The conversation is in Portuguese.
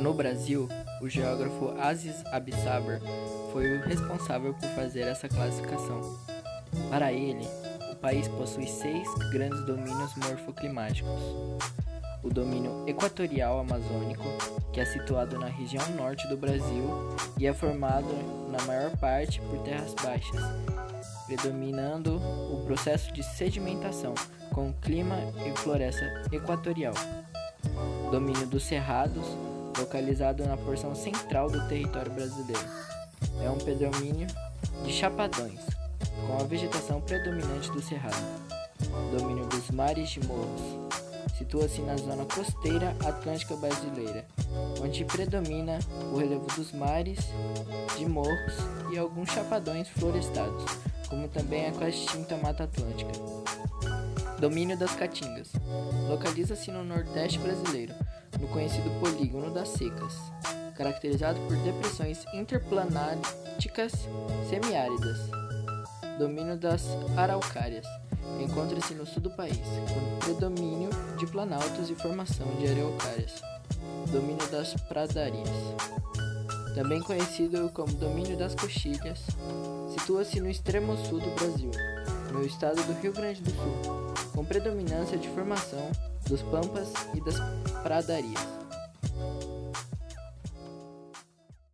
No Brasil, o geógrafo Aziz Absaber foi o responsável por fazer essa classificação. Para ele, o país possui seis grandes domínios morfoclimáticos. O domínio equatorial amazônico, que é situado na região norte do Brasil e é formado, na maior parte, por terras baixas, predominando o processo de sedimentação, com clima e floresta equatorial. Domínio dos Cerrados, localizado na porção central do território brasileiro. É um predomínio de chapadões, com a vegetação predominante do cerrado. Domínio dos mares de morros. Situa-se na zona costeira atlântica brasileira, onde predomina o relevo dos mares, de morros e alguns chapadões florestados, como também a quase extinta Mata Atlântica. Domínio das Caatingas. Localiza-se no Nordeste brasileiro, no conhecido Polígono das Secas, caracterizado por depressões interplanáticas semiáridas. Domínio das Araucárias. Encontra-se no sul do país, com predomínio de planaltos e formação de araucárias. Domínio das Pradarias. Também conhecido como Domínio das Coxilhas, situa-se no extremo sul do Brasil, no estado do Rio Grande do Sul, com predominância de formação dos pampas e das pradarias.